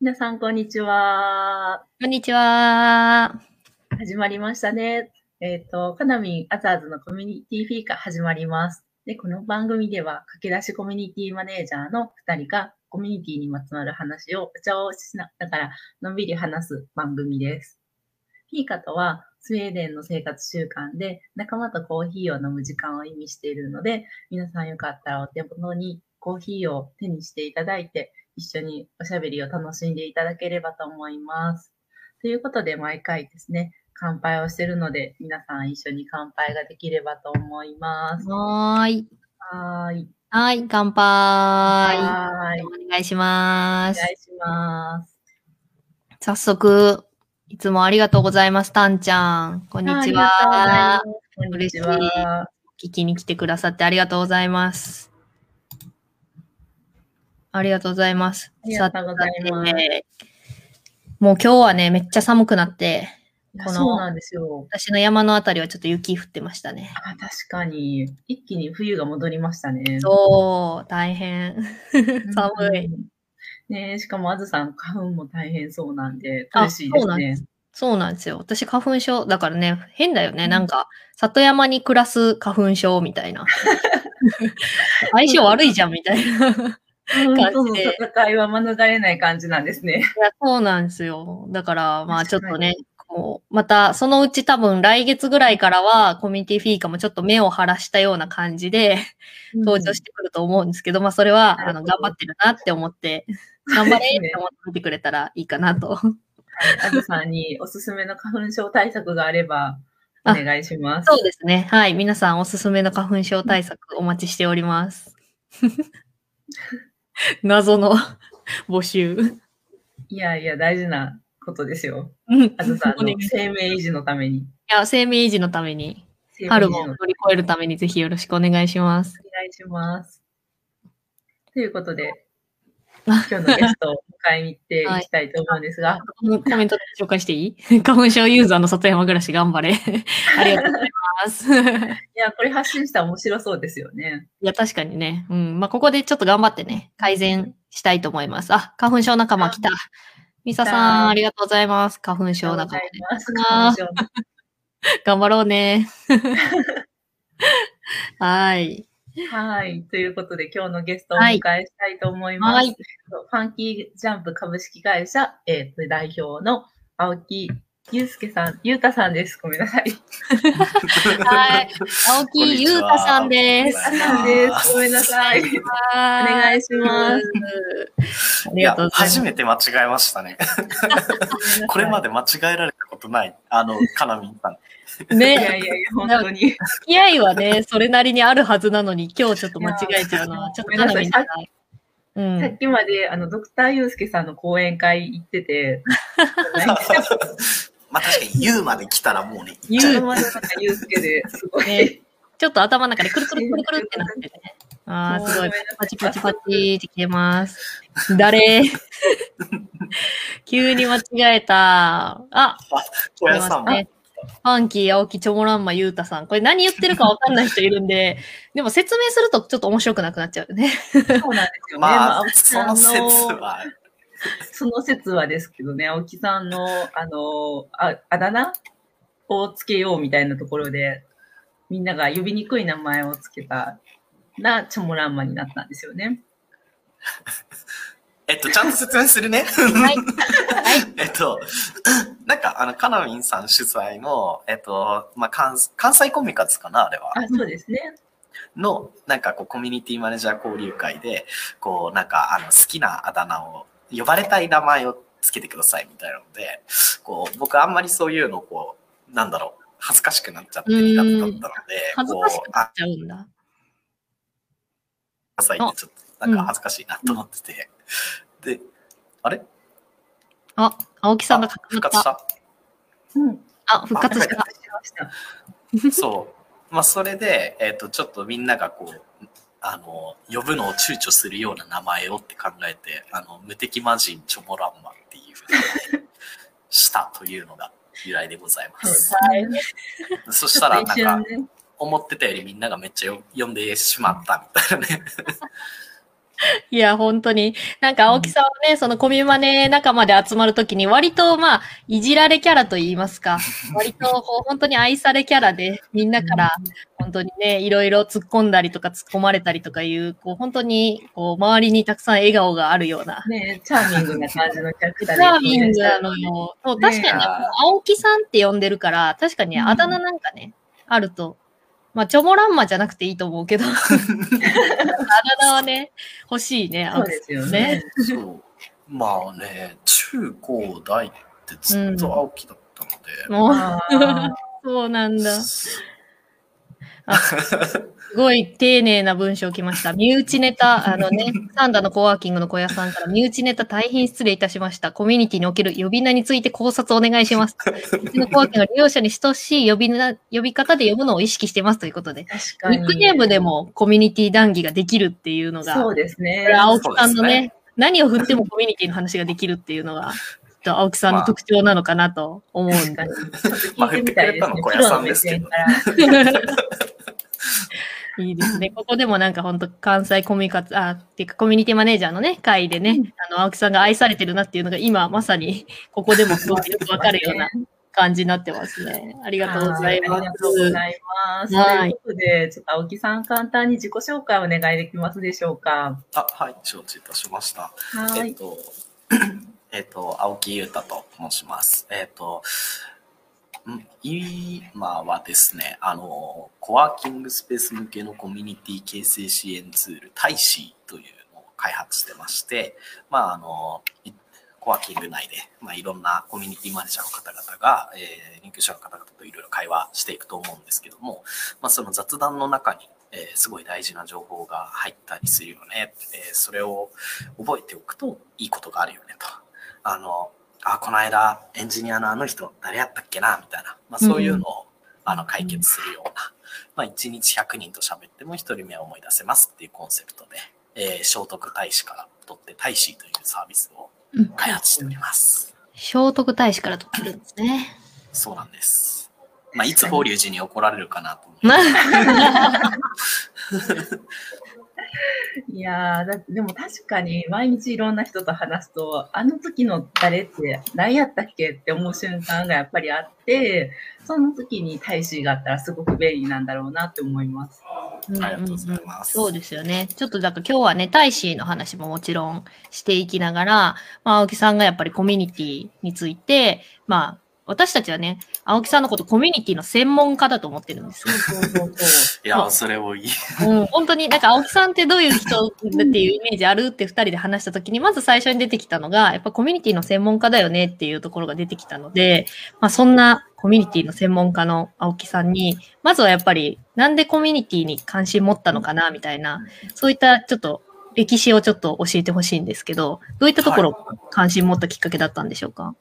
皆さん、こんにちは。こんにちは。始まりましたね。えっ、と、カナミンアザーズのコミュニティフィーカ始まります。で、この番組では、駆け出しコミュニティマネージャーの2人が、コミュニティにまつわる話をお茶をしながら、のんびり話す番組です。フィーカとは、スウェーデンの生活習慣で、仲間とコーヒーを飲む時間を意味しているので、皆さんよかったらお手元にコーヒーを手にしていただいて、一緒におしゃべりを楽しんでいただければと思います。ということで、毎回ですね、乾杯をしているので、皆さん一緒に乾杯ができればと思います。はーい。はーい。はい、乾杯。はーい。お願いします。お願いします。早速、いつもありがとうございます、たんちゃん。こんにちは。嬉しは。聞きに来てくださってありがとうございます。ありがとうございます。ありがとうございますもう今日はね、めっちゃ寒くなって、この。私の山のあたりはちょっと雪降ってましたね。あ確かに、一気に冬が戻りましたね。そう、大変。うん寒い。。ねしかもあずさん、花粉も大変そうなんで、あ苦しいですね。そうなんですよ。私花粉症、だからね、変だよね。うんなんか、里山に暮らす花粉症みたいな。相性悪いじゃんみたいな。感じで戦いは免れない感じなんですね。やそうなんですよ。だから、まあちょっとね、こう、また、そのうち多分来月ぐらいからは、コミュニティフィーカもちょっと目を晴らしたような感じで登場してくると思うんですけど、まあそれは、あの、頑張ってるなって思って、頑張れって思って見てくれたらいいかなと。あずさんにおすすめの花粉症対策があれば、おあ願いします。そうですね。はい。皆さんおすすめの花粉症対策お待ちしております。謎の 募集。いやいや、大事なことですよ。うんあずさんの生命維持のために。や、生命維持のために、春のも乗り越えるためにぜひよろしくお願いします。お願いします。ということで、あ 今日のゲストを迎えに行っていきたいと思うんですが、コメント紹介していい？花粉症ユーザーの里山暮らし頑張れ。ありがとうございます。い いや、これ発信したら面白そうですよね。や、確かにね。うん。まあ、ここでちょっと頑張ってね、改善したいと思います。あ、花粉症仲間来た。ミサさん、ありがとうございます。花粉症仲間で。ます。頑張ろうね。はい。はい。ということで、今日のゲストをお迎えしたいと思います。はいファンキージャンプ株式会社、えーと代表の青木祐介さん、ゆうたさんです。ごめんなさい。はい。青木優太さんです。ゆうたさんです。ごめんなさい。おお願いします。あいやりがとうご、ざいます。初めて間違えましたね。これまで間違えられたことない。あの、かなみんさん。いやいやね、いや、本当に。付き合いはね、それなりにあるはずなのに、今日ちょっと間違えちゃうのは、ちょっとかなりごめんうん。さっきまで、あの、ドクターユースケさんの講演会行ってて、まあ確かに言うまで来たらもうね、ユーマの中ユースケですごい、ねちょっと頭の中でくるくるくるくるってなっててね。ああ、すごい。パチパチパチってきてます。誰？急に間違えた。あ、小屋さんも、ね。ファンキー、青木、チョモランマ、ユータさん。これ何言ってるかわかんない人いるんで、でも説明するとちょっと面白くなくなっちゃうよね。そうなんですよね。まあ、青木そさんの説は、その説はですけどね、青木さんの、あの、ああだ名？をつけようみたいなところで、みんなが呼びにくい名前をつけたら、チョモランマになったんですよね。えっと、ちゃんと説明するね。はい。はい。えっと、なんか、あの、かなみんさん主催の、えっと、まあ、関関西コミカツかな、あれは。あ、そうですね。の、なんかこう、コミュニティマネージャー交流会で、こう、なんか、あの、好きなあだ名を、呼ばれたい名前をつけてくださいみたいなので、こう、僕あんまりそういうの、こう、なんだろう、恥ずかしくなっちゃって苦手だったので、恥ずこう、あかしくなっ、ちゃうんだ。さいってちょっと、なんか恥ずかしいなと思ってて。で、あれ？あ、青木さんがあ復活し。た？たうん。あ、復活しあた。そう。まあ、それで、えっ、と、ちょっとみんながこう、あの、呼ぶのを躊躇するような名前をって考えて、あの、無敵魔人チョモランマっていうふうにしたというのが由来でございます。はい。そしたら、なん一か思ってたよりみんながめっちゃよ呼んでしまったみたいなね。いや、本当に。なんか、青木さんはね、そのコミュマネ仲間で集まるときに、割と、まあ、いじられキャラと言いますか、割と、こう、本当に愛されキャラで、みんなから、本当にね、いろいろ突っ込んだりとか突っ込まれたりとかいう、こう、本当に、こう、周りにたくさん笑顔があるような。ねチャーミングな感じのキャラクターチャーミングなのよ。そう、確かにね、青木さんって呼んでるから、確かにね、あだ名なんかね、あると、まあ、チョモランマじゃなくていいと思うけど、あだ名はね、欲しいね、そうですよね。そう。まあね、中高大ってずっと青木だったので。もう、あー そうなんだ。すごい丁寧な文章来ました。身内ネタ、あのね、サンダのコワーキングの小屋さんから、身内ネタ大変失礼いたしました。コミュニティにおける呼び名について考察お願いします。うちのコワーキングは利用者に等しい呼び名、呼び方で呼ぶのを意識してますということで。確かに。ニックネームでもコミュニティ談義ができるっていうのが、そうですこれね。青木さんのそうですね、何を振ってもコミュニティの話ができるっていうのが、と青木さんの特徴なのかなと思うんで確か。に。ちょっと聞いてみたいですね。まあ 振ってくれたの小屋さんですけ。いいですね。ここでもなんか本当関西コミュニカツ、あ、っていうかコミュニティマネージャーのね、会でね、あの、青木さんが愛されてるなっていうのが今まさに、ここでもすごくよくわかるような感じになってますね。ありがとうございまはありがとうごす。ざいます。はいということで、ちょっと青木さん簡単に自己紹介お願いできますでしょうか。あ、はい、承知いたしました。はい。えっと、えっと、青木優太と申します。えっと、今はですね、あの、コワーキングスペース向けのコミュニティ形成支援ツール、タイシーというのを開発してまして、まあ、あの、コワーキング内で、まあ、いろんなコミュニティマネージャーの方々が、えー、入居者の方々といろいろ会話していくと思うんですけども、まあ、その雑談の中に、えーすごい大事な情報が入ったりするよね、えーそれを覚えておくといいことがあるよねと。あの、あ、この間エンジニアのあの人誰やったっけなみたいな、まあ、そういうのを、あの解決するような、まあ、1日100人と喋っても1人目は思い出せますっていうコンセプトで、えー聖徳太子から取って太子というサービスをうん開発しております。聖徳太子から取ってるんですね。そうなんです。まあ、いつ法隆寺に怒られるかなと思いま いやーだでも確かに毎日いろんな人と話すと、あの時の誰って何やったっけって思う瞬間がやっぱりあって、その時に大使があったらすごく便利なんだろうなって思います。うんありがとうございますそうですよね。ちょっとだから今日はね、大使の話ももちろんしていきながら、まあ、青木さんがやっぱりコミュニティについて、まあ、私たちはね、青木さんのことコミュニティの専門家だと思ってるんですよ。いや、それをいい。うん、本当に、なんか青木さんってどういう人っていうイメージあるって二人で話したときに、まず最初に出てきたのが、やっぱコミュニティの専門家だよねっていうところが出てきたので、まあそんなコミュニティの専門家の青木さんに、まずはやっぱり、なんでコミュニティに関心持ったのかな、みたいな、そういったちょっと歴史をちょっと教えてほしいんですけど、どういったところ関心持ったきっかけだったんでしょうか、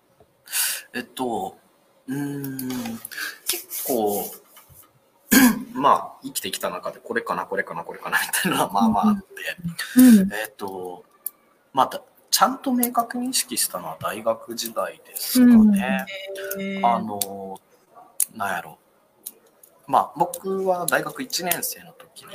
えっと、うーん、結構、まあ、生きてきた中で、これかな、これかな、これかな、みたいなのはまあまああって、うん。えっと、まあ、だちゃんと明確に意識したのは大学時代ですかね。あの、なんやろ。まあ、僕は大学1年生の時に、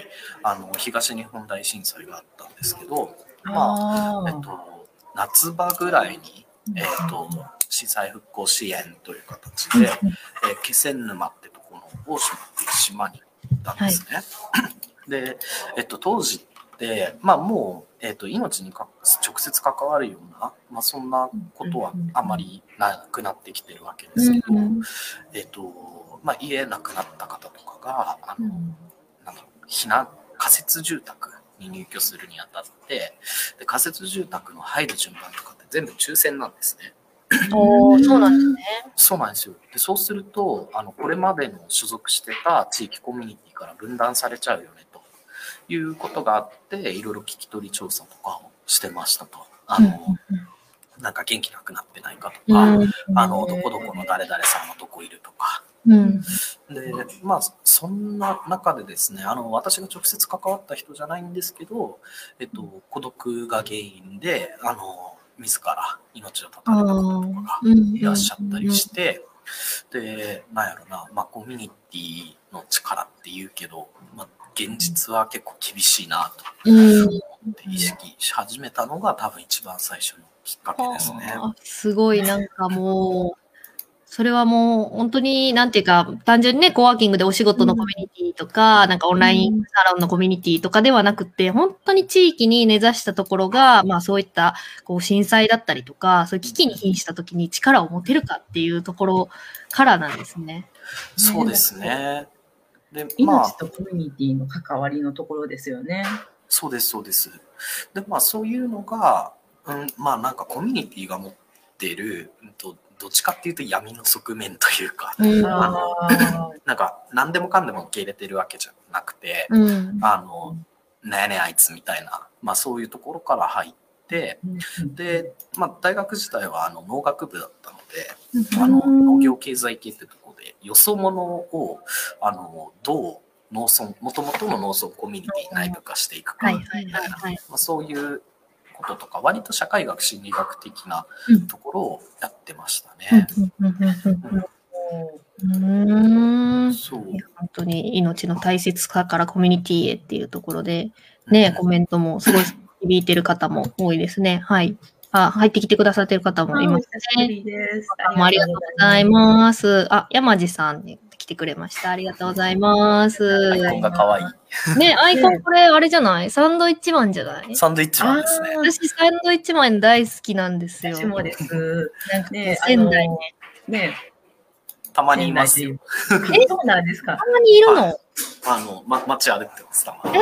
あの、東日本大震災があったんですけど、まあ、あえっと、夏場ぐらいに、えっと、震災復興支援という形で、えー気仙沼ってとこの大島っていう島に行ったんですね。で、えっと、当時って、まあもう、えっと、命にか直接関わるような、まあそんなことはあまりなくなってきてるわけですけど、うんえっと、まあ家なくなった方とかが、あの、うんなんだろう、避難、仮設住宅に入居するにあたって、で仮設住宅の入る順番とかって全部抽選なんですね。おーそうなんですね。そうなんですよ。でそうすると、あの、これまでの所属してた地域コミュニティから分断されちゃうよね、ということがあって、いろいろ聞き取り調査とかをしてましたと。あの、なんか元気なくなってないかとか、うんあの、どこどこの誰々さんのどこいるとか、うん。で、まあ、そんな中でですね、あの、私が直接関わった人じゃないんですけど、えっと、孤独が原因で、あの、自ら命を絶たれた方とかがいらっしゃったりして、で、なんやろな、まあ、コミュニティの力って言うけど、まあ、現実は結構厳しいなうん。と意識し始めたのが多分一番最初のきっかけですね。あすごい、なんかもう、それはもう本当に、なんていうか、単純にね、コワーキングでお仕事のコミュニティとか、なんかオンラインサロンのコミュニティとかではなくて、本当に地域に根ざしたところが、まあそういった、こう、震災だったりとか、そういう危機に瀕した時に力を持てるかっていうところからなんですね。そうですね。で、まあ、命とコミュニティの関わりのところですよね。そうです、そうです。で、まあそういうのが、うん、まあなんかコミュニティが持ってる、うんと、どっちかっていうと闇の側面というか、うん。あのあなんか何でもかんでも受け入れてるわけじゃなくて、うん。あの、なんやねんあいつみたいな、まあそういうところから入って、ーで、まあ大学時代はあの農学部だったので、うんあの農業経済系ってところで、よそ者を、あの、どう農村、もともとの農村コミュニティ内部化していくかみたいな。まあ、そういうこととか、割と社会学、心理学的なうんところをやってましたね。うん。そうい。や本当に命の大切さからコミュニティへっていうところで、ね、コメントもすごい響いてる方も多いですね。はい。あ、入ってきてくださってる方もいますね。ありがとうございます。あ、山地さんに来てくれました。ありがとうございます。アイコンが可愛い。ね、アイコンこれあれじゃない？サンドイッチマンじゃない？サンドイッチマンですね。私サンドイッチマン大好きなんですよ。私もです。なんかね仙台ね。ねたまにいますよ。え、そうなんですか？た。まにいるの、はあの、ま、街歩いてます、たまに。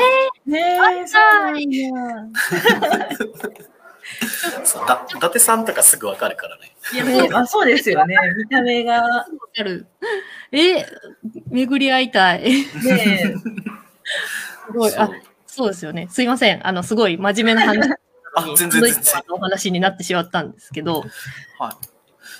ねえ、そうなんや。そうだ伊達さんとかすぐわかるからね。いや、もう、あ、そうですよね。見た目が、わかる。え、巡り合いたい。ねすごい。あそう、ですよね。すいません。あの、すごい真面目な話 あ、全然全然。のお話になってしまったんですけど。は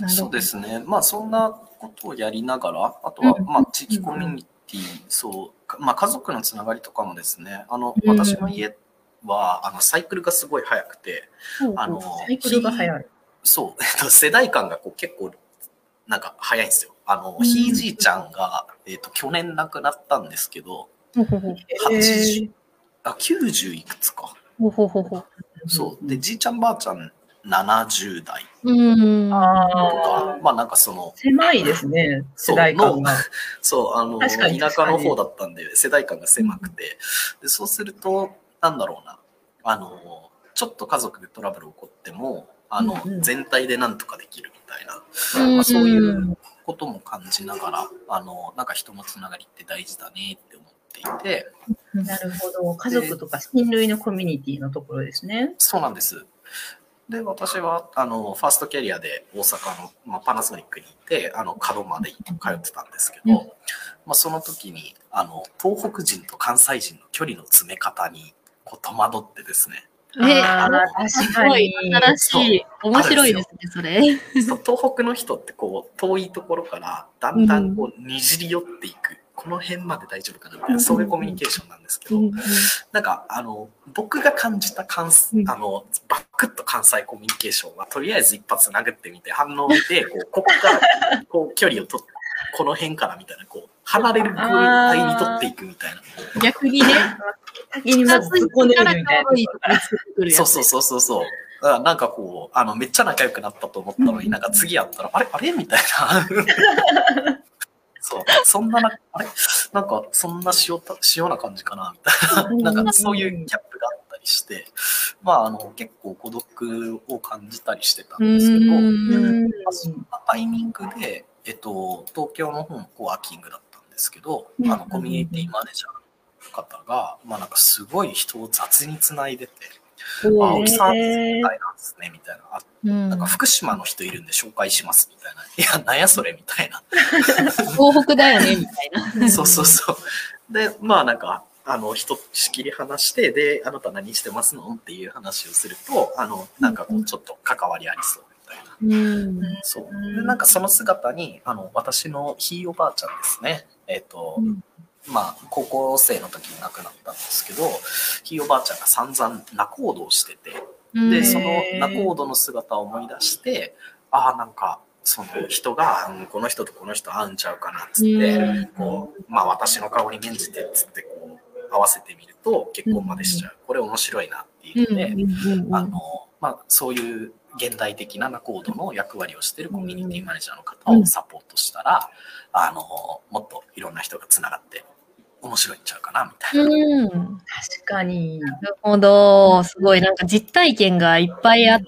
い。そうですね。まあ、そんなことをやりながら、あとはうん、まあ、地域コミュニティ、そう、かまあ、家族のつながりとかもですね、あの、うん私の家は、あの、サイクルがすごい早くて、あの、サイクルが早い。そう、えっと、世代間がこう結構、なんか早いんですよ。あの、うんひいじいちゃんが、えっと、去年亡くなったんですけど、ほほほ。80、あ、90いくつか。そう。で、じいちゃんばあちゃん70代うーん。あとかあ、、まあなんかその、狭いですね、世代間が。そう、あの、田舎の方だったんで、世代間が狭くて、でそうすると、なんだろうな、あの、ちょっと家族でトラブル起こっても、あの、うんうん全体でなんとかできるみたいな、うんまあ、そういうことも感じながら、あの、なんか人のつながりって大事だねって思っていて、なるほど。家族とか親類のコミュニティのところですね。そうなんです。で、私は、あの、ファーストキャリアで大阪の、まあ、パナソニックにいて、あの、門まで通ってたんですけど、うんまあ、その時に、あの、東北人と関西人の距離の詰め方に、こう、戸惑ってですね。え、あーあ確かすごいに。新しい。面白いですね、それ。そう東北の人って、こう、遠いところから、だんだん、こう、にじり寄っていく。この辺まで大丈夫かなみたいな、そういうコミュニケーションなんですけど、なんか、あの、僕が感じた関西うんあの、バックッと関西コミュニケーションは、とりあえず一発殴ってみて、反応を見て、こう、ここから、こう、距離を取って、この辺からみたいな、こう、離れるぐらいに取っていくみたいな。逆にね、先にまず突っ込んでみるみたいな。いいとこ見つけてくるやつそうそうそうそうそう。だからなんかこう、あの、めっちゃ仲良くなったと思ったのに、なんか次会ったら、あれ？あれ？みたいな。そう。そんなな、あれ？なんか、そんな塩た、塩な感じかなみたいな。なんか、そういうギャップがあったりして、まあ、あの、結構孤独を感じたりしてたんですけど、まあそんなタイミングで、えっと、東京の方のコワーキングだっですけど、うんあの、コミュニティマネージャーの方が、まあなんかすごい人を雑につないでて、青木さん、みたいなんですね、みたいな。あうんなんか福島の人いるんで紹介します、みたいな。いや、なんやそれ、みたいな。東北だよね、みたいな。そうそうそう。で、まあなんか、あの、人仕切り話して、で、あなた何してますのっていう話をすると、あの、なんかこう、ちょっと関わりありそう、みたいな。うん。そう。で、なんかその姿に、あの、私のひいおばあちゃんですね。えっ、と、うん。まあ、高校生の時に亡くなったんですけど、ひいおばあちゃんが散々仲人をしてて、で、うんその仲人の姿を思い出して、ああ、なんか、その人が、うんこの人とこの人会うんちゃうかなっつって、うん。こう、まあ私の顔に免じてっつって、こう、合わせてみると結婚までしちゃう。これ面白いなっていうので、あの、まあ、そういう現代的なコードの役割をしているコミュニティマネージャーの方をサポートしたら、あの、もっといろんな人がつながって面白いんちゃうかな、みたいな。うん。確かに。なるほど。すごい、なんか実体験がいっぱいあって、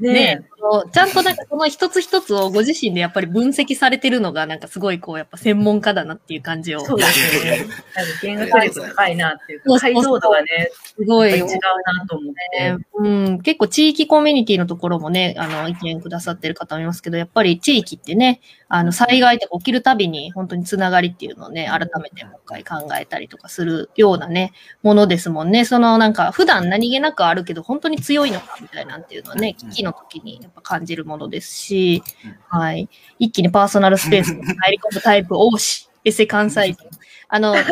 ねね、ちゃんとなんかその一つ一つをご自身でやっぱり分析されてるのが、なんかすごいこう、やっぱ専門家だなっていう感じを。そうですね。なんか見学力高いなっていうか、解像度がね、すごい違うなと思って。うん、結構地域コミュニティのところもね、あの、意見くださってる方もいますけど、やっぱり地域ってね、あの、災害とか起きるたびに本当につながりっていうのをね、改めてもう一回考えたりとかするようなね、ものですもんね。そのなんか、普段何気なくあるけど、本当に強いのかみたいなんていうのはね、危機の時にやっぱ感じるものですし、はい。一気にパーソナルスペースに入り込むタイプ多し、エセ関西人。あの、あ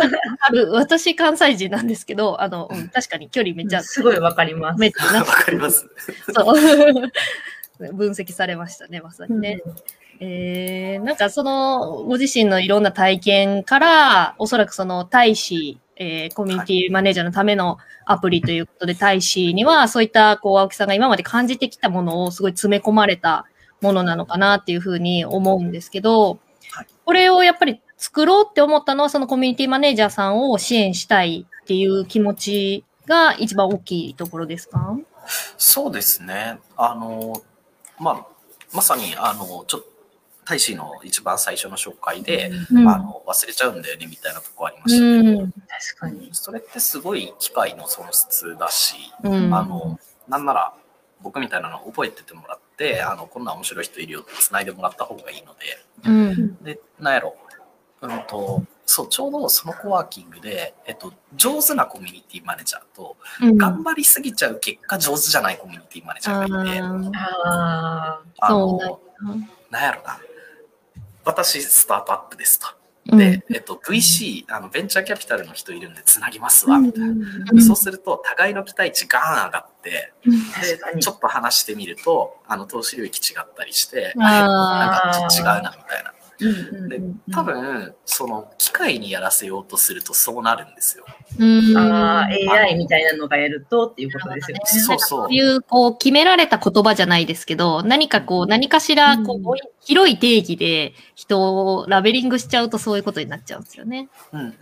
る私関西人なんですけど、あの、うん、確かに距離めっちゃ、すごいわかります。わめっちゃなかります。そう。分析されましたね、まさにね。えー、なんかその、ご自身のいろんな体験から、おそらくその大使、えー、コミュニティマネージャーのためのアプリということで、大使には、そういった、こう、青木さんが今まで感じてきたものをすごい詰め込まれたものなのかなっていうふうに思うんですけど、はいこれをやっぱり作ろうって思ったのは、そのコミュニティマネージャーさんを支援したいっていう気持ちが一番大きいところですか？そうですね。あの、まあ、まさに、あの、ちょっと、大使の一番最初の紹介で、うん。あの、忘れちゃうんだよね、みたいなとこありましたけど、うん。確かに。それってすごい機械の損失だし、うん。あの、なんなら、僕みたいなの覚えててもらって、あの、こんな面白い人いるよって繋いでもらった方がいいのうん。で、で、なんやろ、うんと、そう、ちょうどそのコワーキングで、えっと、上手なコミュニティマネージャーと、うん。頑張りすぎちゃう結果上手じゃないコミュニティマネージャーがいて、あー。あの、なんやろな、私、スタートアップですと。うんで、えっと、VC、あの、ベンチャーキャピタルの人いるんで、つなぎますわ、みたいな。うんそうすると、互いの期待値ガーン上がって、で、ちょっと話してみると、あの、投資領域違ったりして、あなんか違うな、みたいな。うんうんでうん多分、その、機械にやらせようとするとそうなるんですよ。うんああ、AI みたいなのがやるとっていうことですよね。そうそうそういう、こう、決められた言葉じゃないですけど、何かこう、何かしら、こう、うん広い定義で人をラベリングしちゃうとそういうことになっちゃうんですよね。うんうん。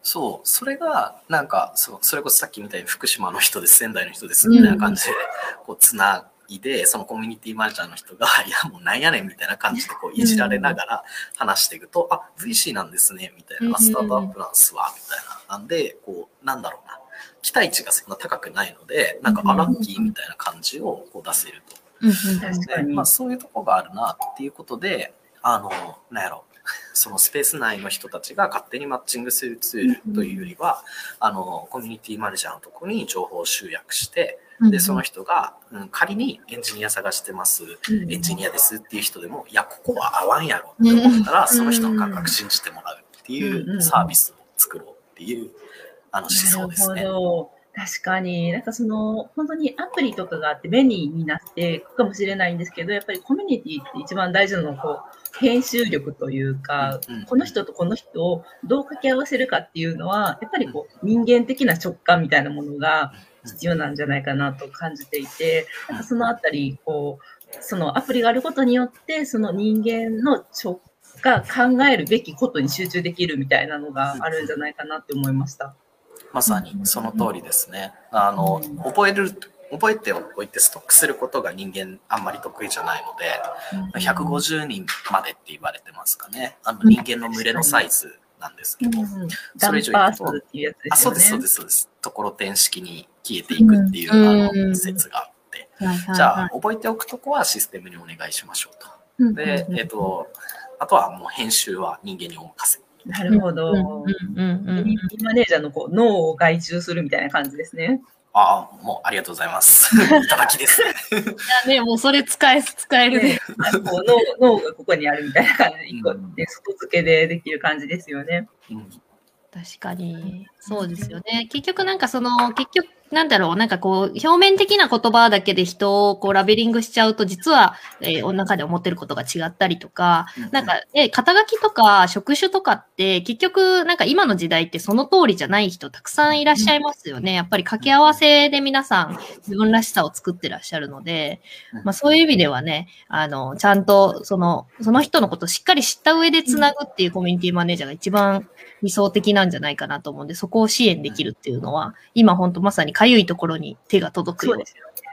そう、それが、なんか、そう、それこそさっきみたいに福島の人です、仙台の人です、みたいな感じで、こう、つないで、そのコミュニティマネージャーの人が、いや、もうなんやねん、みたいな感じで、こう、いじられながら話していくと、あ、VC なんですね、みたいな、あスタートアップなんすわ、みたいな。なんで、こう、なんだろうな。期待値がそんな高くないので、なんか、うんあ、ラッキーみたいな感じをこう出せると。確かに。でまあ、そういうとこがあるなっていうことで、あの、なんやろ、そのスペース内の人たちが勝手にマッチングするツールというよりは、あの、コミュニティマネージャーのところに情報を集約して、で、その人が、うん、仮にエンジニア探してます、うんエンジニアですっていう人でも、いや、ここは合わんやろって思ったら、うんその人の感覚信じてもらうっていうサービスを作ろうっていう、あの思想ですね。確かに、なんかその、本当にアプリとかがあって便利になっていくかもしれないんですけど、やっぱりコミュニティって一番大事なのは、こう、編集力というか、うんこの人とこの人をどう掛け合わせるかっていうのは、やっぱりこう、人間的な直感みたいなものが必要なんじゃないかなと感じていて、なんかそのあたり、こう、そのアプリがあることによって、その人間の直が考えるべきことに集中できるみたいなのがあるんじゃないかなって思いました。まさにその通りですね。あの、うん覚える、覚えておいてストックすることが人間あんまり得意じゃないので、150人までって言われてますかね。あの人間の群れのサイズなんですけど、うんそれ以上行くとあ。そうです、そうです、そうです。ところてん式に消えていくっていう、うんあうんの説があって、じゃあ、はい覚えておくとこはシステムにお願いしましょうと。うんで、うんえっと、あとはもう編集は人間にお任せ。なるほど。うんうんうんうんコミュニティマネージャーのこう脳を外注するみたいな感じですね。ああ、もうありがとうございます。いただきですね。いやね、もうそれ使え、使えるねで。こう脳脳がここにあるみたいな感じで、一個で外付けでできる感じですよね。うん確かに。そうですよね。結局なんかその、結局なんだろう、なんかこう、表面的な言葉だけで人をこうラベリングしちゃうと、実は、えー、中で思ってることが違ったりとか、なんか、え、肩書きとか職種とかって、結局、なんか今の時代ってその通りじゃない人たくさんいらっしゃいますよね。やっぱり掛け合わせで皆さん自分らしさを作ってらっしゃるので、まあそういう意味ではね、あの、ちゃんとその、その人のことをしっかり知った上でつなぐっていうコミュニティマネージャーが一番理想的なんじゃないかなと思うんで、そこを支援できるっていうのは、今本当まさにかゆいところに手が届くような。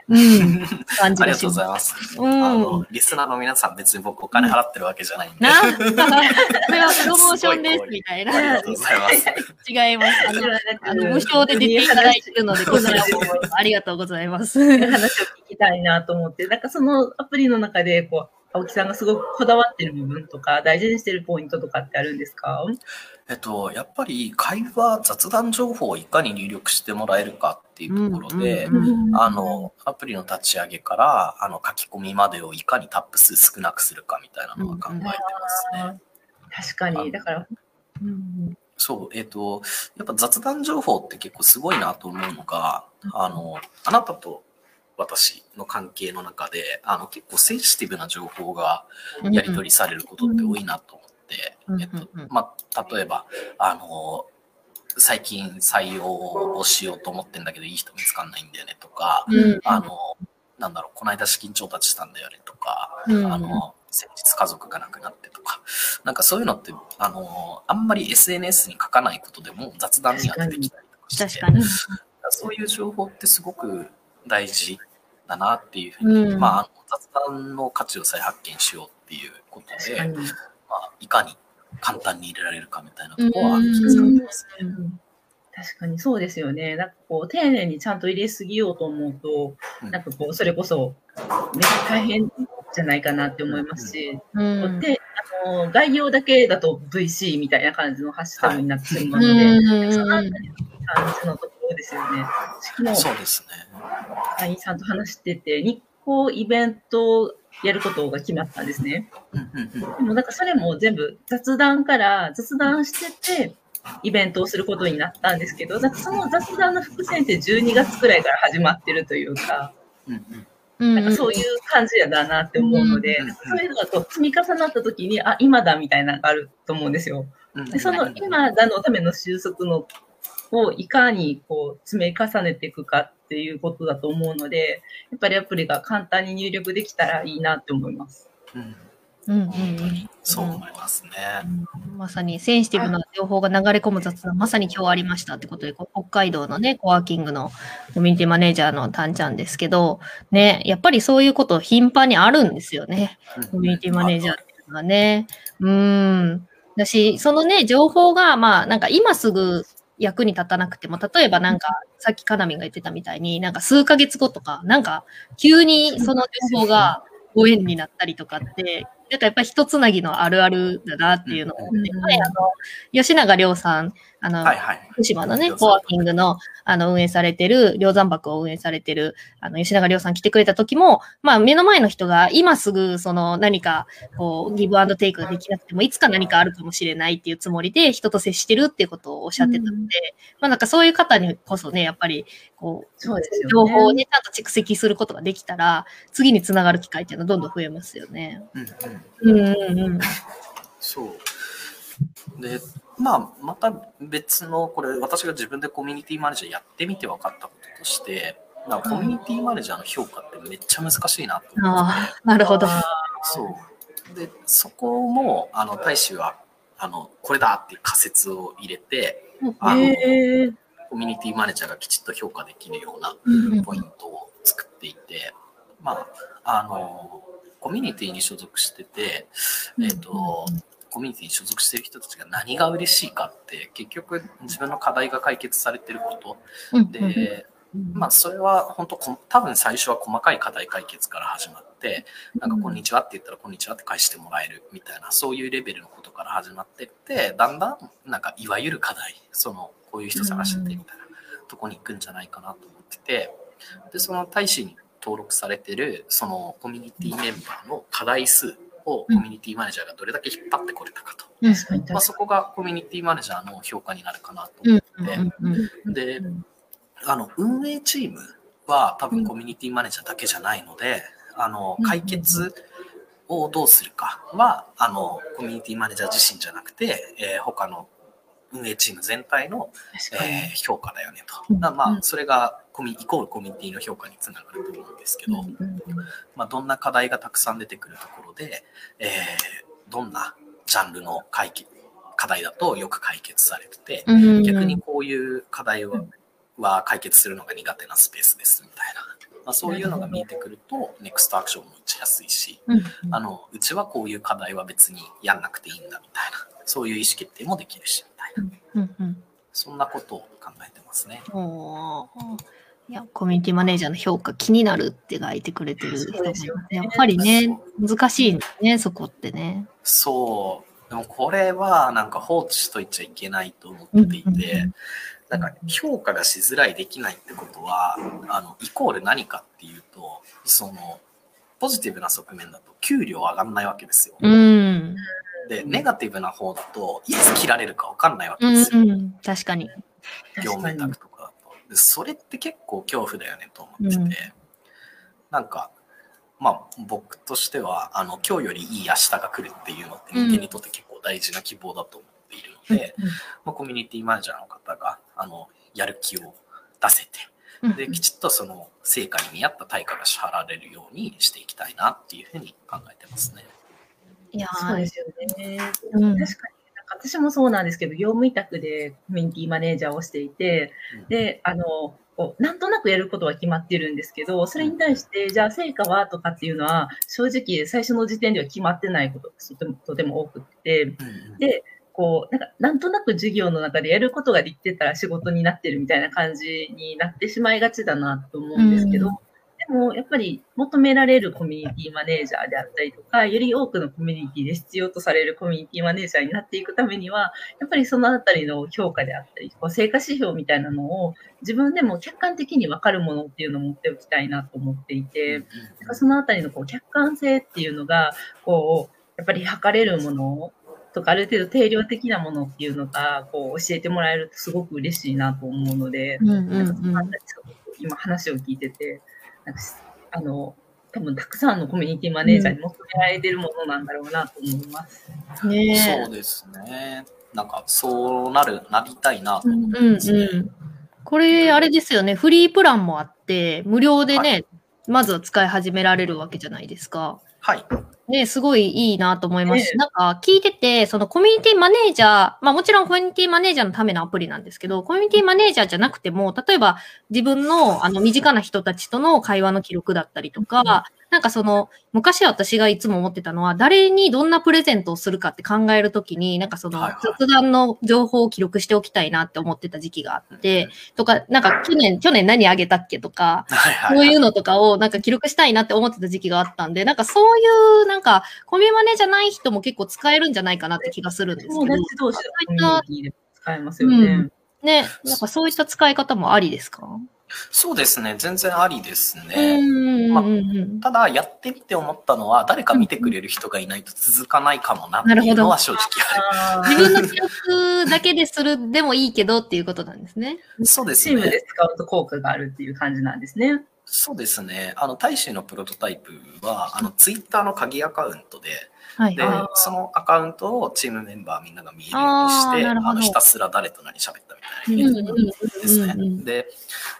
うん、感じありがとうございます。うん、あの、リスナーの皆さん別に僕お金払ってるわけじゃないんで。な、それはプロモーションですみたいな。ありがとうございます。違います。あの、あの無償で出ていただいてるので、こちらもありがとうございます。話を聞きたいなと思って、なんかそのアプリの中で、こう、青木さんがすごくこだわってる部分とか、大事にしてるポイントとかってあるんですか？えっと、やっぱり会話、雑談情報をいかに入力してもらえるかっていうところで、あの、アプリの立ち上げから、あの、書き込みまでをいかにタップ数少なくするかみたいなのは考えてますね。確かに、だから、うん、そう、えっ、と、やっぱ雑談情報って結構すごいなと思うのが、あの、あなたと私の関係の中で、あの、結構センシティブな情報がやり取りされることって多いなとえっと、まあ、例えば、あの、最近採用をしようと思ってんだけど、いい人見つかんないんだよねとか、あの、なんだろう、この間資金調達したんだよねとか、あの、先日家族が亡くなってとか、なんかそういうのって、あの、あんまり SNS に書かないことでも雑談には出てきたりとかして、そういう情報ってすごく大事だなっていうふうに、うん、まあ、雑談の価値を再発見しようっていうことで、まあ、いかに簡単に入れられるかみたいなところは気遣ってますね。確かにそうですよね。なんかこう、丁寧にちゃんと入れすぎようと思うと、うん、なんかこう、それこそ、めっちゃ大変じゃないかなって思いますし、うん、で、あの、概要だけだと VC みたいな感じのハッシュタグになってしまうので、はい、そのあたりの感じのところですよね。そうですね。会員さんと話してて、日光イベントをやることが決まったんですね。でもなんかそれも全部雑談から雑談してて、イベントをすることになったんですけど、なんかその雑談の伏線って12月くらいから始まってるというか、なんかそういう感じやだなって思うので、そういうのがこう積み重なった時に、あ、今だみたいなのがあると思うんですよ。でその今だのための収束のをいかにこう積み重ねていくかっていうことだと思うので、やっぱりアプリが簡単に入力できたらいいなって思います。うんうんうんうん、そう思いますね、うん、まさにセンシティブな情報が流れ込む雑談、まさに今日ありましたってことで、北海道のね、コワーキングのコミュニティマネージャーのタンちゃんですけど、ね、やっぱりそういうこと頻繁にあるんですよね。コミュニティマネージャーっていうのはね。うん。だし、そのね、情報が、まあ、なんか今すぐ役に立たなくても、例えばなんか、さっきかなみんが言ってたみたいに、なんか数ヶ月後とか、なんか、急にその情報がご縁になったりとかって、なんかやっぱり一つなぎのあるあるだなっていうのを、うん、あの、吉永亮さん、あの、はいはい、福島のね、コワーキングの、あの、運営されてる、梁山泊を運営されてる、あの、吉永亮さん来てくれた時も、まあ、目の前の人が今すぐ、その、何か、こう、ギブアンドテイクができなくても、いつか何かあるかもしれないっていうつもりで、人と接してるっていうことをおっしゃってたので、うん、まあ、なんかそういう方にこそね、やっぱり、こう、そうですよ、ね、情報をね、ちゃんと蓄積することができたら、次につながる機会っていうのはどんどん増えますよね。うん、うん、うんうん。そう。で、まあ、また別の、これ、私が自分でコミュニティマネージャーやってみて分かったこととして、なコミュニティマネージャーの評価ってめっちゃ難しいなと思って。あなるほど。そう。で、そこも、あの、大使は、あの、これだっていう仮説を入れて、あの、コミュニティマネージャーがきちっと評価できるようなポイントを作っていて、まあ、あの、コミュニティに所属してて、えっ、ー、と、コミュニティに所属してる人たちが何が嬉しいかって結局自分の課題が解決されてること。で、まあそれは本当多分最初は細かい課題解決から始まってなんかこんにちはって言ったらこんにちはって返してもらえるみたいなそういうレベルのことから始まってってだんだんなんかいわゆる課題そのこういう人探しててみたいなとこに行くんじゃないかなと思っててでその大使に登録されてるそのコミュニティメンバーの課題数をコミュニティマネージャーがどれだけ引っ張ってこれたかと。うん、まあ、そこがコミュニティマネージャーの評価になるかなと思って、で、あの、運営チームは多分コミュニティマネージャーだけじゃないので、あの、解決をどうするかは、あの、コミュニティマネージャー自身じゃなくて、えー他の運営チーム全体の。えー評価だよねと。まあ、うん。それがコミイコールコミュニティの評価につながると思うんですけど、まあ、どんな課題がたくさん出てくるところで、えーどんなジャンルの解決課題だとよく解決されてて、うん逆にこういう課題は,、は解決するのが苦手なスペースですみたいな、まあ、そういうのが見えてくると、ネクストアクションも打ちやすいし、うん。あのうちはこういう課題は別にやんなくていいんだみたいな、そういう意思決定もできるしみたいな、うんうんそんなことを考えてますね。いや、コミュニティマネージャーの評価気になるって書いてくれてる人もね。やっぱりね、難しいね、そこってね。そう。でもこれはなんか放置しといちゃいけないと思っていて、なんか評価がしづらいできないってことは、あの、イコール何かっていうと、その、ポジティブな側面だと給料上がんないわけですよ。うん。で、ネガティブな方だと、いつ切られるかわかんないわけうんですよ。うん。確かに。業務委。託とかだと。でそれって結構恐怖だよねと思ってて、うんなんか、まあ僕としては、あの、今日よりいい明日が来るっていうのって人間にとって結構大事な希望だと思っているので、うんまあ、コミュニティマネージャーの方が、あの、やる気を出せて、で、きちっとその成果に見合った対価が支払われるようにしていきたいなっていうふうに考えてますね。いやそうですよね。うん確かに。なんか私もそうなんですけど、業務委託でコミュニティマネージャーをしていて、うんで、あの、こうなんとなくやることは決まってるんですけど、それに対して、じゃあ成果はとかっていうのは、正直最初の時点では決まってないことがとてもとても多くって、うんで、こう、なんか、なんとなく授業の中でやることができてたら仕事になってるみたいな感じになってしまいがちだなと思うんですけど、うん。でも、やっぱり求められるコミュニティマネージャーであったりとか、より多くのコミュニティで必要とされるコミュニティマネージャーになっていくためには、やっぱりそのあたりの評価であったり、こう成果指標みたいなのを自分でも客観的に分かるものっていうのを持っておきたいなと思っていて、そのあたりのこう客観性っていうのが、こう、やっぱり測れるものとか、ある程度定量的なものっていうのが、こう、教えてもらえるとすごく嬉しいなと思うので、うんうんうんたりすごく今話を聞いてて、なんかあの、多分たくさんのコミュニティマネージャーに求められてるものなんだろうなと思います。ねそうですね。なんか、そうなる、なりたいなと思ってうんますね。うん。これ、あれですよね。フリープランもあって、無料でね、まずは使い始められるわけじゃないですか。はい。ね、すごいいいなと思います。し、ねなんか聞いてて、そのコミュニティマネージャー、まあもちろんコミュニティマネージャーのためのアプリなんですけど、コミュニティマネージャーじゃなくても、例えば自分のあの身近な人たちとの会話の記録だったりとか、なんかその、昔私がいつも思ってたのは、誰にどんなプレゼントをするかって考えるときに、なんかその雑談の情報を記録しておきたいなって思ってた時期があって、とか、なんか去年、去年何あげたっけとか。そういうのとかをなんか記録したいなって思ってた時期があったんで、なんかそういうなんかコミュマネじゃない人も結構使えるんじゃないかなって気がするんですけど友。達同士のコミュニティで使えますよね。うんね、なんかそういった使い方もありですか？そうですね。全然ありですうね。ただ、やってみて思ったのは、誰か見てくれる人がいないと続かないかもなってなるほどいうのは正直ああー自分の記録だけでするでもいいけどっていうことなんですね。る。そうですね。チームで使うと効果があるっていう感じなんですね。そうですね。あの、大使のプロトタイプは、あの、ツイッターの鍵アカウントで、ではいは、そのアカウントをチームメンバーみんなが見えるようにして、あの、ひたすら誰と何喋ったみい。たいなですね。で、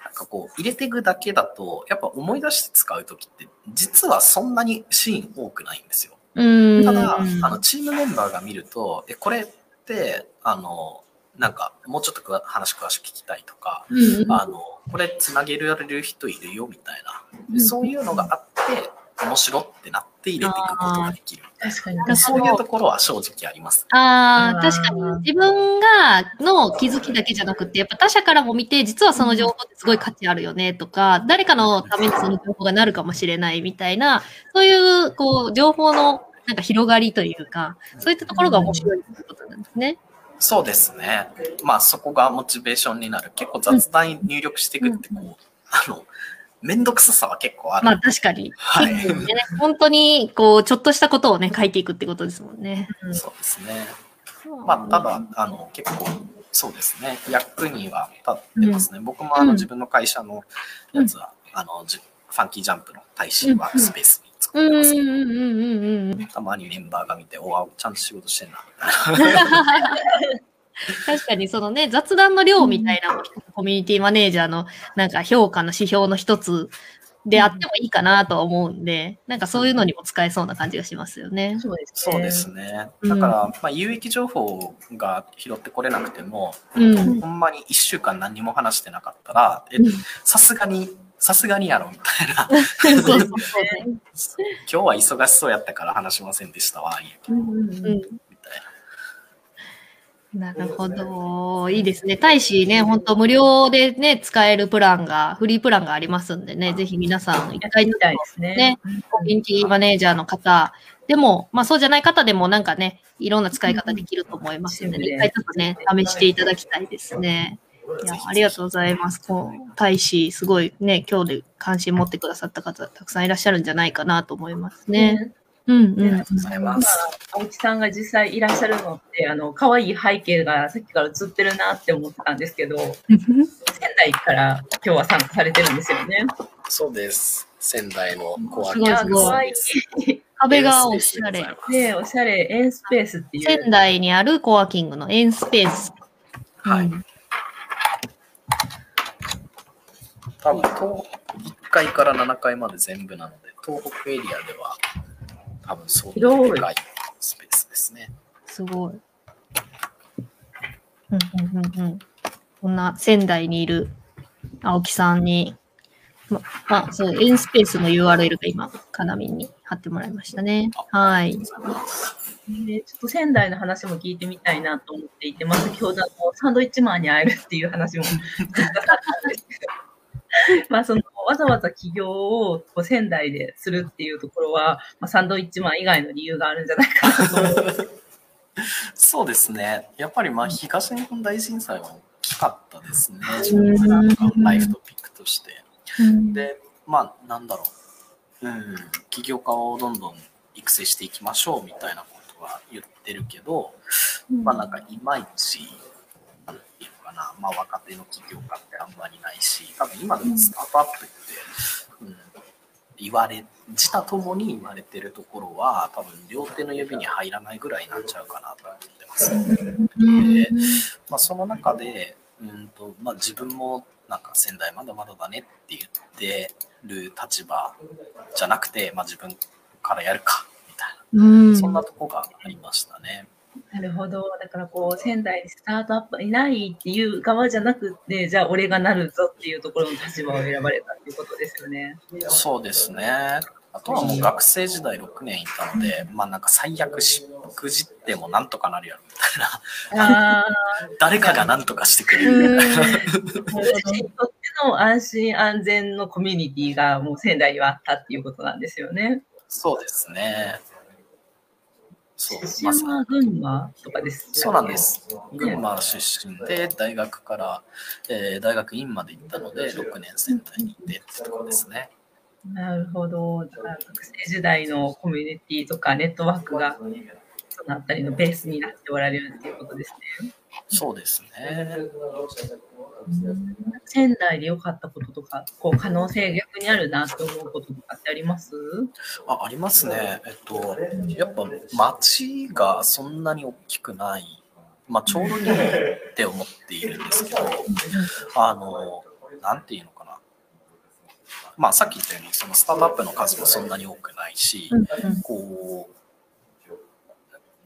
なんかこう、入れていくだけだと、やっぱ思い出して使うときって、実はそんなにシーン多くないんですよ。うんただ、あの、チームメンバーが見ると、え、これって、あの、なんか、もうちょっと話詳しく聞きたいとか、うんうんあの、これつなげられる人いるよみたいな、うんそういうのがあって、面白ってなって入れていくことができる。確かに。あそういうところは正直あります。ああ、あー確かに。自分が、の気づきだけじゃなくて、やっぱ他者からも見て、実はその情報ってすごい価値あるよね、とか、誰かのためにその情報がなるかもしれないみたいな、そういう、こう、情報の、なんか広がりというか、そういったところが面白いってことなんですね。そうですね。まあそこがモチベーションになる。結構雑談に入力していくってこう、あの、めんどくささは結構ある。まあ確かに。はいね、本当に、こう、ちょっとしたことをね、書いていくってことですもんね。そうですね。まあただ、あの、結構、そうですね。役には立ってますね。僕もあの自分の会社のやつは、あの、じファンキージャンプの大使ワークスペースに作うんってますけど、うんうんうんうん。たまにメンバーが見て、おあ、ちゃんと仕事してんな。確かにそのね、雑談の量みたいなのコミュニティマネージャーのなんか評価の指標の一つであってもいいかなとは思うんで、なんかそういうのにも使えそうな感じがしますよね。そうですそうですね。うんだから、まあ、有益情報が拾ってこれなくても、うん。ほんまに1週間何にも話してなかったら、えさすがに、さすがにやろ、みたいな。そうそう今日は忙しそうやったから話しませんでしたわ、言ううんうんうんうんみたいなるほど。いいですね。大使ね、本当無料でね、使えるプランが、フリープランがありますんでね、ぜひ皆さん、一回みたいですね。ねコミュニティマネージャーの方でも、まあそうじゃない方でもなんかね、いろんな使い方できると思いますので、うん一回ちょっとね、試していただきたいですね。いや、ありがとうございます。こう、大使、すごいね、今日で関心持ってくださった方、たくさんいらっしゃるんじゃないかなと思いますね。うんうんありがとうございます。青木さんが実際いらっしゃるのって、あの、可愛い背景がさっきから映ってるなって思ってたんですけど、仙台から今日は参加されてるんですよね。そうです。仙台のコアすごいすごい可愛い。壁がおしゃれ。で、おしゃれ、エンスペースっていう。仙台にあるコワーキングのエンスペース。はいうん多分東1階から7階まで全部なので、東北エリアでは多分そういうでかいスペースですね。すごい。うんうんうんうん。こんな仙台にいる青木さんに、ま、まあ、そう、エンスペースの URL が今、カナミンに貼ってもらいましたね。はい。でちょっと仙台の話も聞いてみたいなと思っていて、まあ、先ほどあのサンドイッチマンに会えるっていう話も まあそのわざわざ起業をこう仙台でするっていうところは、まあ、サンドイッチマン以外の理由があるんじゃないかなと思って。そうですね。やっぱりまあ東日本大震災は大きかったですね。うんなんかライフトピックとして。うんで、まあなんだろう。うん、起業家をどんどん育成していきましょうみたいなことは言ってるけど、まあなんかいまいち、かな、まあ若手の起業家ってあんまりないし、多分今でもスタートアップって、うん、言われ、自他ともに言われてるところは、多分両手の指に入らないぐらいなんちゃうかなと思ってます。うんでまあ、その中で、うんとまあ、自分もなんか仙台まだまだだねって言ってる立場じゃなくて、まあ、自分からやるかみたいうんな、そんなとこがありましたね。なるほど。だからこう、仙台にスタートアップいないっていう側じゃなくて、じゃあ俺がなるぞっていうところの立場を選ばれたっていうことですよね。そうですね。あとはもう学生時代6年いたので、まあなんか最悪しくじってもなんとかなるやろみたいな、ああ、誰かがなんとかしてくれるみたいな。っての安心安全のコミュニティがもう仙台にはあったっていうことなんですよね。そうですね。そう、出まさに身は群馬とかです、そうなんで。す。群馬出身で、大学から、えー大学院まで行ったので、6年仙台にいてってところですね。なるほど。だから学生時代のコミュニティとかネットワークがそのあたりのベースになっておられるっていうことですね。そうですね。仙台で良かったこととか、こう可能性逆にあるなと思うこととかってありますあ、ありますね。えっと、やっぱ街がそんなに大きくない、まあちょうどいいって思っているんですけど、あの、なんていうのかな。まあさっき言ったように、そのスタートアップの数もそんなに多くないし、こ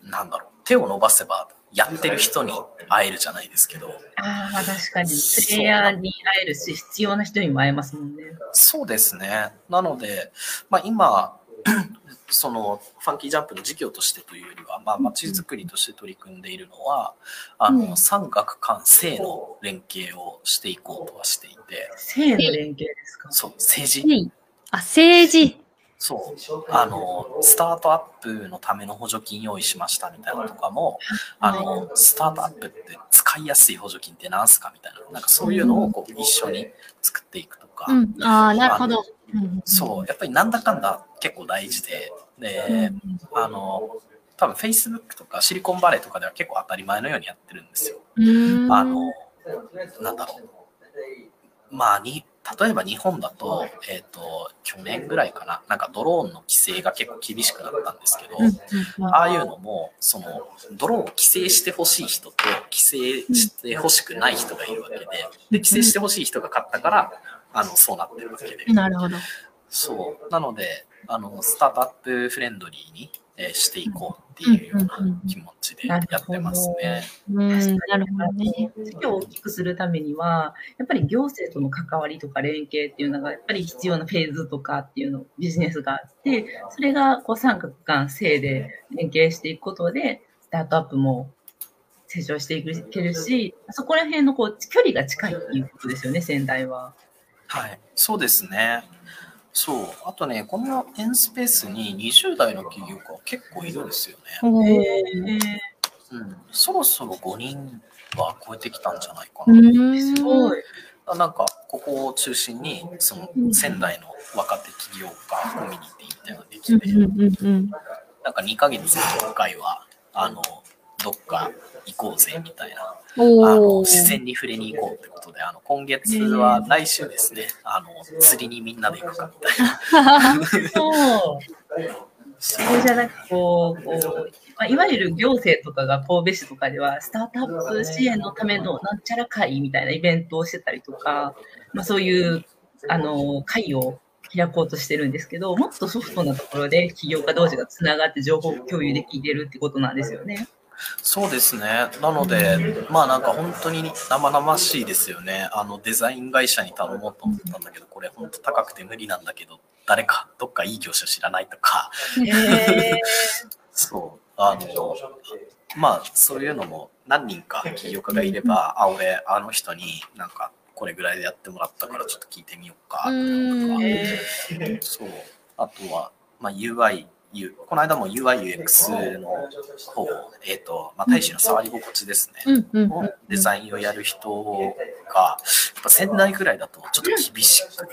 う、なんだろう、手を伸ばせばやってる人に会えるじゃないですけど、ああ、確かに。プレイヤーに会えるし、必要な人にも会えますもんね。そうですね。なので、まあ、今、そのファンキージャンプの事業としてというよりは、まあ、街づくりとして取り組んでいるのは、あうんの、産学官性の連携をしていこうとはしていて、性の連携ですか？そう、政治、はいあ、政治。そう、あの、スタートアップのための補助金用意しましたみたいなのとかも、あの、スタートアップって使いやすい補助金って何すかみたいな、なんかそういうのをこう一緒に作っていくとか、うん。ああ、なるほど。うんそう、やっぱりなんだかんだ結構大事で、で、あの、多分 Facebook とかシリコンバレーとかでは結構当たり前のようにやってるんですよ。うんあの、なんだろう。まあに、例えば日本だと、えっ、と、去年ぐらいかな、なんかドローンの規制が結構厳しくなったんですけど、ああいうのも、その、ドローンを規制してほしい人と、規制してほしくない人がいるわけで、で、規制してほしい人が勝ったから、あの、そうなってるわけで。なるほど。そう。なので、あの、スタートアップフレンドリーに、えーしていこうっていうような気持ちでやってますね。うん、なるほどね。事業を大きくするためには、やっぱり行政との関わりとか連携っていうのが、やっぱり必要なフェーズとかっていうの、ビジネスがあって、それがこう三角間正で連携していくことで、スタートアップも成長していけるし、そこら辺のこう距離が近いっていうことですよね、仙台は。はい。そうですね。そう。あとね、このエンスペースに20代の企業家結構いるんですよね。うん。そろそろ5人は超えてきたんじゃないかうな。んすごい。なんか、ここを中心に、その仙台の若手起業家コミュニティみたいなのができて、うんうんうんなんか2ヶ月に1回は、あの、どっか行こうぜみたいな、あおの、ー自然に触れに行こうってことで、あの、今月は来週ですね、あの、釣りにみんなで行くかみたいな。そう。それじゃなくこう、こうまあ、いわゆる行政とかが神戸市とかでは、スタートアップ支援のためのなんちゃら会みたいなイベントをしてたりとか、まあ、そういうあの会を開こうとしてるんですけど、もっとソフトなところで起業家同士がつながって情報共有できてるってことなんですよね。そうですね。なので、まあなんか本当に生々しいですよね。あのデザイン会社に頼もうと思ったんだけど、これ本当高くて無理なんだけど、誰かどっかいい業者知らないとか、へそう。あの、まあそういうのも何人か起業家がいれば、あ、俺あの人になんかこれぐらいでやってもらったからちょっと聞いてみようかとか、ーそう。あとは、まあ、UI、この間も UIUX の方、えっ、と、まあ、大使の触り心地ですね。うんうんのデザインをやる人が、やっぱ仙台ぐらいだとちょっと厳しくっ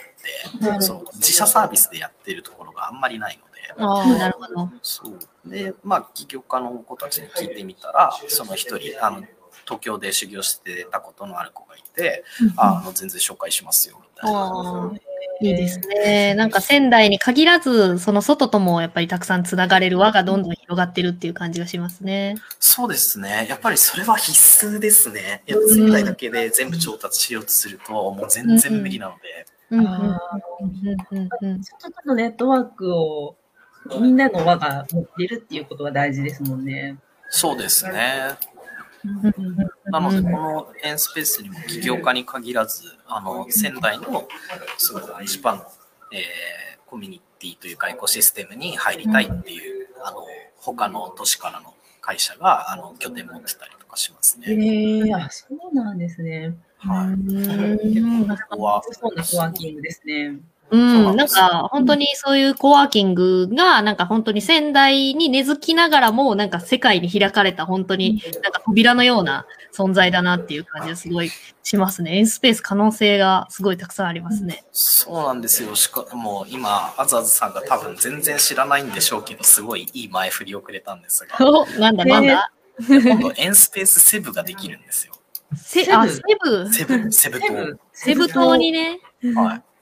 て、そう自社サービスでやってるところがあんまりないので、ああ、なるほど。そう。で、まあ、起業家の子たちに聞いてみたら、その一人、あの、東京で修行してたことのある子がいて、ああの、全然紹介しますよ、みたいな。いいですね。なんか仙台に限らず、その外ともやっぱりたくさんつながれる輪がどんどん広がってるっていう感じがしますね。そうですね。やっぱりそれは必須ですね。いやうん仙台だけで全部調達しようとすると、もう全然無理なので。うん。うん。あうん。うん。うん。人とのネットワークをみん。なの輪が持ってるっていうことが大事ですもん。ね。そうですね。なので、このエンスペースにも起業家に限らず、あの、仙台の、その、一番の、えーコミュニティというかエコシステムに入りたいっていう、あの、他の都市からの会社が、あの、拠点持ってたりとかしますへね。えあ、そうなんですね。はい。うんなかなかはそうなコワーキングですね。うん、なんか本当にそういうコワーキングが、なんか本当に仙台に根付きながらも、なんか世界に開かれた本当になんか扉のような存在だなっていう感じがすごいしますね。エンスペース可能性がすごいたくさんありますね。そうなんですよ。しかも今、アザーズさんが多分全然知らないんでしょうけど、すごいいい前振りをくれたんですが、お、なんだなんだ、今度エンスペースセブができるんですよ。セあ、セブセブ、セブ島。セブセブ島にね。はい。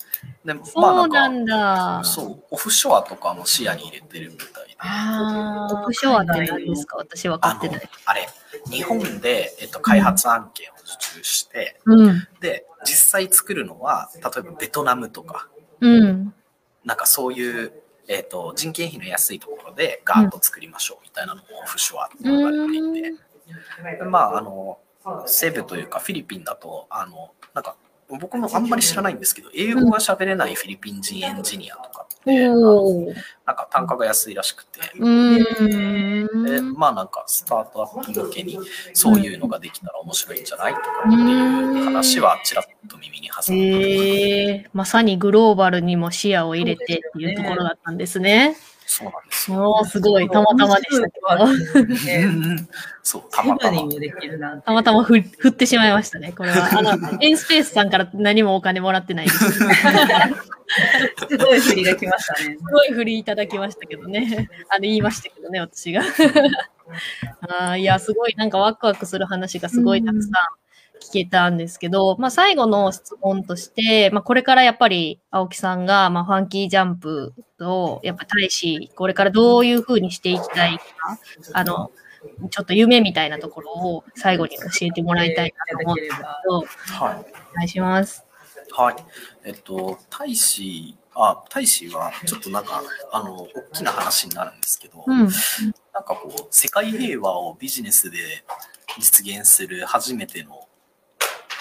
で、まあそうななんだ。そう、オフショアとかも視野に入れてるみたいで。ああ。オフショアって何ですか？私分かってない。、あれ、日本で、えっと、開発案件を受注して、うん。で、実際作るのは、例えばベトナムとか、うん。なんかそういう、えっと、人件費の安いところでガーッと作りましょうみたいなのもオフショアって呼ばれていて、でまあ、あの、西部というかフィリピンだと、あの、なんか、僕もあんまり知らないんですけど、英語が喋れないフィリピン人エンジニアとかって。なんか単価が安いらしくて、でん。まあなんかスタートアップ向けにそういうのができたら面白いんじゃないとかっていう話はちらっと耳に挟んで、へえまさにグローバルにも視野を入れてっていうところだったんですね。そうなんですすごい、たまたまでしたけど。うんね。うんそう、た気またま分に。もできるな。たまたま振振ってしまいましたね。これは。あの、エンスペースさんから何もお金もらってないです。すすごい振りが来ましたね。ごい振りいただきましたけどね。あの、言いましたけどね、私が。あーいや、すごい、なんかワクワクする話がすごいたくさん聞けたんですけど、まあ最後の質問として、まあこれからやっぱり青木さんが、まあファンキージャンプと、やっぱ大使、これからどういうふうにしていきたいか、あの、ちょっと夢みたいなところを最後に教えてもらいたいなと思うんですけど、はい。お願いします。はい。えっと、大使、あ、大使は、ちょっとなんか、あの、大きな話になるんですけど、うん。なんかこう、世界平和をビジネスで実現する初めての、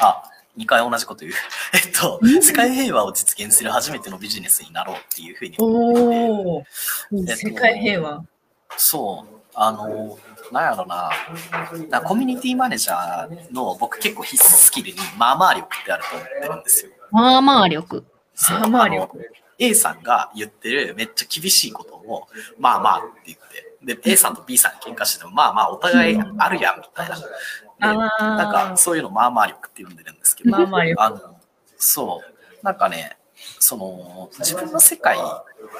あ、2回同じこと言う。えっと、世界平和を実現する初めてのビジネスになろうっていうふうに思って世界平和。そう、あの、なんやろな、なコミュニティマネージャーの僕結構必須スキルにまあまあ力ってあると思ってるんですよ。まあまあ力。まあまあ力。A さんが言ってるめっちゃ厳しいことを、まあまあって言って、で、A さんと B さん喧嘩してても、まあまあお互いあるやんみたいな。なんかそういうのまあまあ力って呼んでるんですけど、まあまあ力あの、そう、なんかね、その、自分の世界っ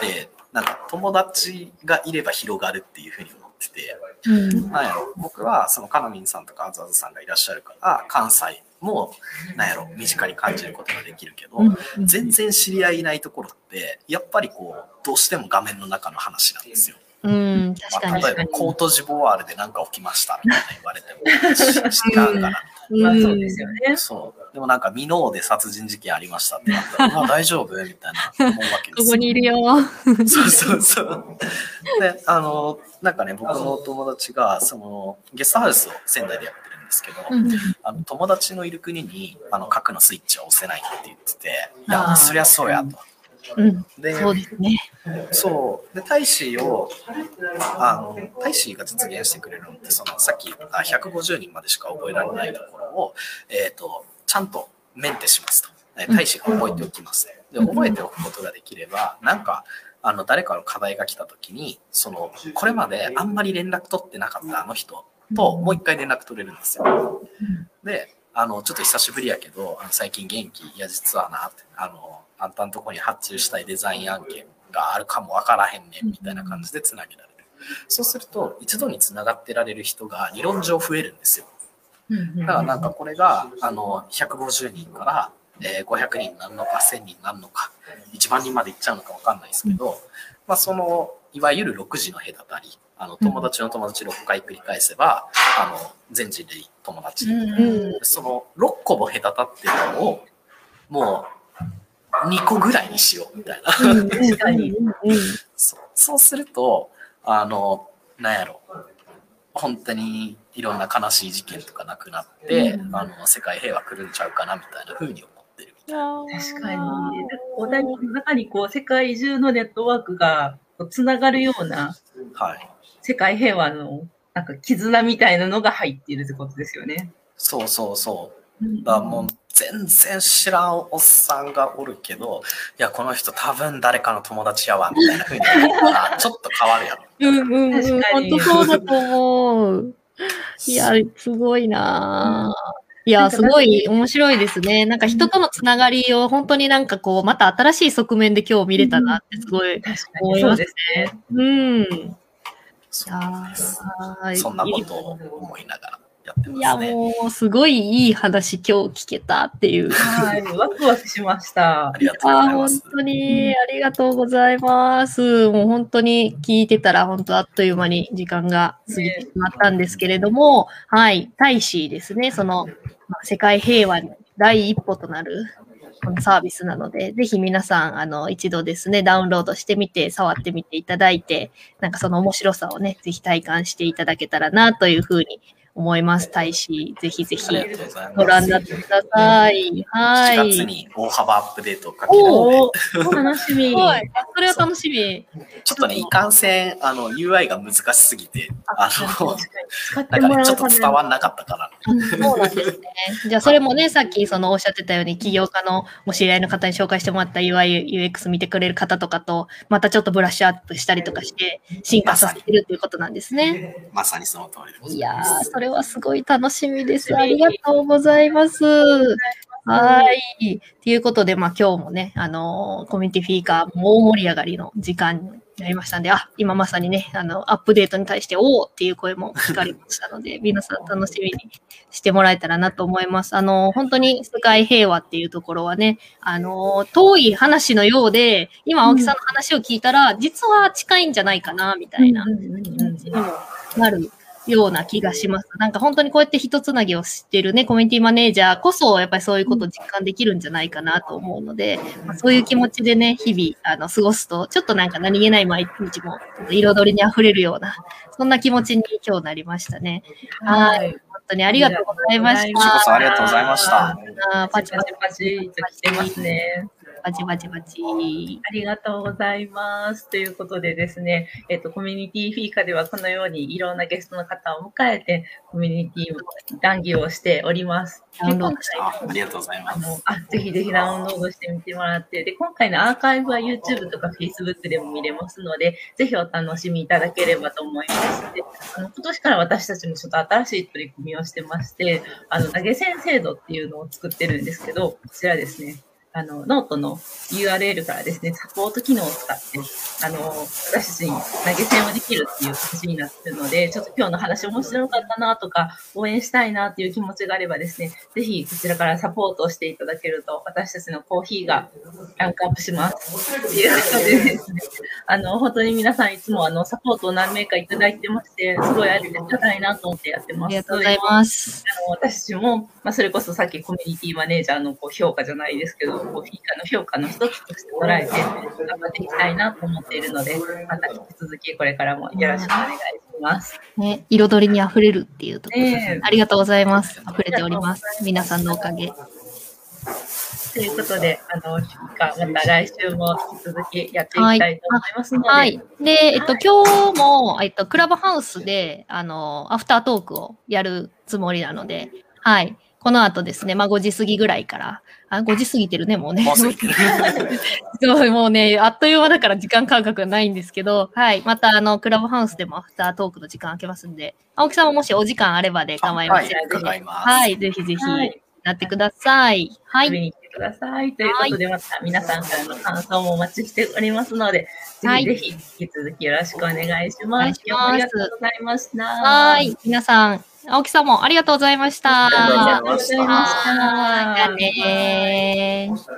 て、なんか友達がいれば広がるっていうふうに思ってて、うん。なんやろ、僕はそのカナミンさんとかアザーズさんがいらっしゃるから、関西も、なんやろ、身近に感じることができるけど、うん。全然知り合いいないところって、やっぱりこう、どうしても画面の中の話なんですよ。うん、確かまあ、に。例えば、コートジボワールで何か起きましたみたいな言われても、し 知らんから。まあそうですよね。そう。でもなんか、ミノーで殺人事件ありましたってなったら、まあ大丈夫みたいな思うわけですよ。ここにいるよ。そうそうそう。で、あの、なんかね、僕の友達が、その、ゲストハウスを仙台でやってるんですけど、あの友達のいる国に、あの、核のスイッチは押せないって言ってて、いや、そりゃそうやと。うん、で、そうですね。そう。で、大使を、あの、大使が実現してくれるのって、その、さっき言った150人までしか覚えられないところを、えっ、と、ちゃんとメンテしますと。え大使が覚えておきます。で、覚えておくことができれば、なんか、あの、誰かの課題が来た時に、その、これまであんまり連絡取ってなかったあの人と、もう一回連絡取れるんですよ。で、あの、ちょっと久しぶりやけど、あの最近元気いや、実はなって、あの、あんたのとこに発注したいデザイン案件があるかもわからへんねん、みたいな感じで繋げられる。そうすると、一度に繋がってられる人が理論上増えるんですよ。だからなんかこれが、あの、150人から、えー500人になるのか、1000人になるのか、1万人までいっちゃうのかわかんないですけど、まあその、いわゆる6時の隔たり、あの、友達の友達6回繰り返せば、あの、全人類友達にうんその6個も隔たってるのを、もう2個ぐらいにしようみたいな。確かに。そうそうすると、あの、なんやろ、本当にいろんな悲しい事件とかなくなって、うんあの、世界平和来るんちゃうかなみたいな風に思ってるみたいな。確かに。お互いの中にこう、世界中のネットワークがこうつながるようなはい。世界平和のなんか絆みたいなのが入っているってことですよね。そうそうそう。だもう全然知らんおっさんがおるけど、いや、この人多分誰かの友達やわ、みたいな風に思ったら、ちょっと変わるやろ。うんうんうん。本当そうだと思う。いや、すごいなぁ。いや、すごい面白いですね。なんか人とのつながりを本当になんかこう、また新しい側面で今日見れたなってすごい。確かに。そうですね。うん。いそうです。ーそんなことを思いながらやっていや、ますね。もう、すごいいい話今日聞けたっていう。はい。ワクワクしましたあ。りがとうございます。当にありがとうございます。もう本当に聞いてたら本当あっという間に時間が過ぎてしまったんですけれども、はい、大使ですね、その、まあ世界平和に第一歩となるこのサービスなので、ぜひ皆さん、あの、一度ですね、ダウンロードしてみて、触ってみていただいて、なんかその面白さをね、ぜひ体感していただけたらなというふうに思います。大使、ぜひぜひご覧になってください。は7い。月に大幅アップデートをかけるので、楽しみ。はい。それは楽しみ。ちょっとね、いかんせん、あの、UI が難しすぎて、あの、使ってなんかね、ちょっと伝わんなかったから。そうなんですね。じゃあ、それもね、さっきそのおっしゃってたように、起業家のお知り合いの方に紹介してもらった UI、UX 見てくれる方とかと、またちょっとブラッシュアップしたりとかして、進化させてるっていうことなんですね。まさにその通りでございやそれはすごい楽しみです。ありがとうございます。はい。ということで、まあ今日もね、あのーコミュニティフィーカー、もう盛り上がりの時間になりましたんで、あ、今まさにね、あの、アップデートに対して、おーっていう声も聞かれましたので、皆さん楽しみにしてもらえたらなと思います。あのー本当に世界平和っていうところはね、あのー遠い話のようで、今青木さんの話を聞いたら、実は近いんじゃないかな、みたいなうんうんうんうんにもなるような気がします。なんか本当にこうやって一つなぎをしてるね、コミュニティマネージャーこそ、やっぱりそういうことを実感できるんじゃないかなと思うので、まあ、そういう気持ちでね、日々、あの、過ごすと、ちょっとなんか何気ない毎日も、彩りに溢れるような、そんな気持ちに今日なりましたね。はい。本当にありがとうございましこちらこた。そありがとうございました。あーパチパチパチパチと来てますね。パチパチパチ。ありがとうございます。ということでですね、えっと、コミュニティフィーカではこのようにいろんなゲストの方を迎えて、コミュニティ談義をしております。ダウンロードしてあありがとうございます。あの、あ、ぜひぜひダウンロードしてみてもらって、で、今回のアーカイブは YouTube とか Facebook でも見れますので、ぜひお楽しみいただければと思います。で、あの、今年から私たちもちょっと新しい取り組みをしてまして、あの、投げ銭制度っていうのを作ってるんですけど、こちらですね、あの、ノートの URL からですね、サポート機能を使って、あの、私たちに投げ銭をできるっていう形になってるので、ちょっと今日の話面白かったなとか、応援したいなっていう気持ちがあればですね、ぜひこちらからサポートをしていただけると、私たちのコーヒーがランクアップします。っていうことでですね、あの、本当に皆さんいつもあの、サポートを何名かいただいてまして、すごいありがたいなと思ってやってます。ありがとうございます。あの私も、まあ、それこそさっきコミュニティマネージャーのこう評価じゃないですけど、こうフィーカの評価の一つとして捉えて、頑張っていきたいなと思っているので、また引き続きこれからもよろしくお願いします。ね、彩りに溢れるっていうところです、ねえありがとうございます。溢れております。皆さんのおかげ。ということで、あの、また来週も引き続きやっていきたいと思いますので、はい。で、えっと、今日も、えっと、クラブハウスで、あの、アフタートークをやるつもりなので、はい。この後ですね、まあ5時過ぎぐらいから、あ、5時過ぎてるね、もうね。そう、もうね、あっという間だから時間感覚がないんですけど、はい。また、あの、クラブハウスでもアフタートークの時間空けますんで、青木さんももしお時間あればで構いませんはい。はい。ぜひぜひ、はいなってください。はい。遊びに来てください。ということで、また皆さんからの感想もお待ちしておりますので、はいぜひぜひ引き続きよろしくお願いします。お願いありがとうございました。はい。皆さん、青木さんもありがとうございました。ありがとうございましたましたねー。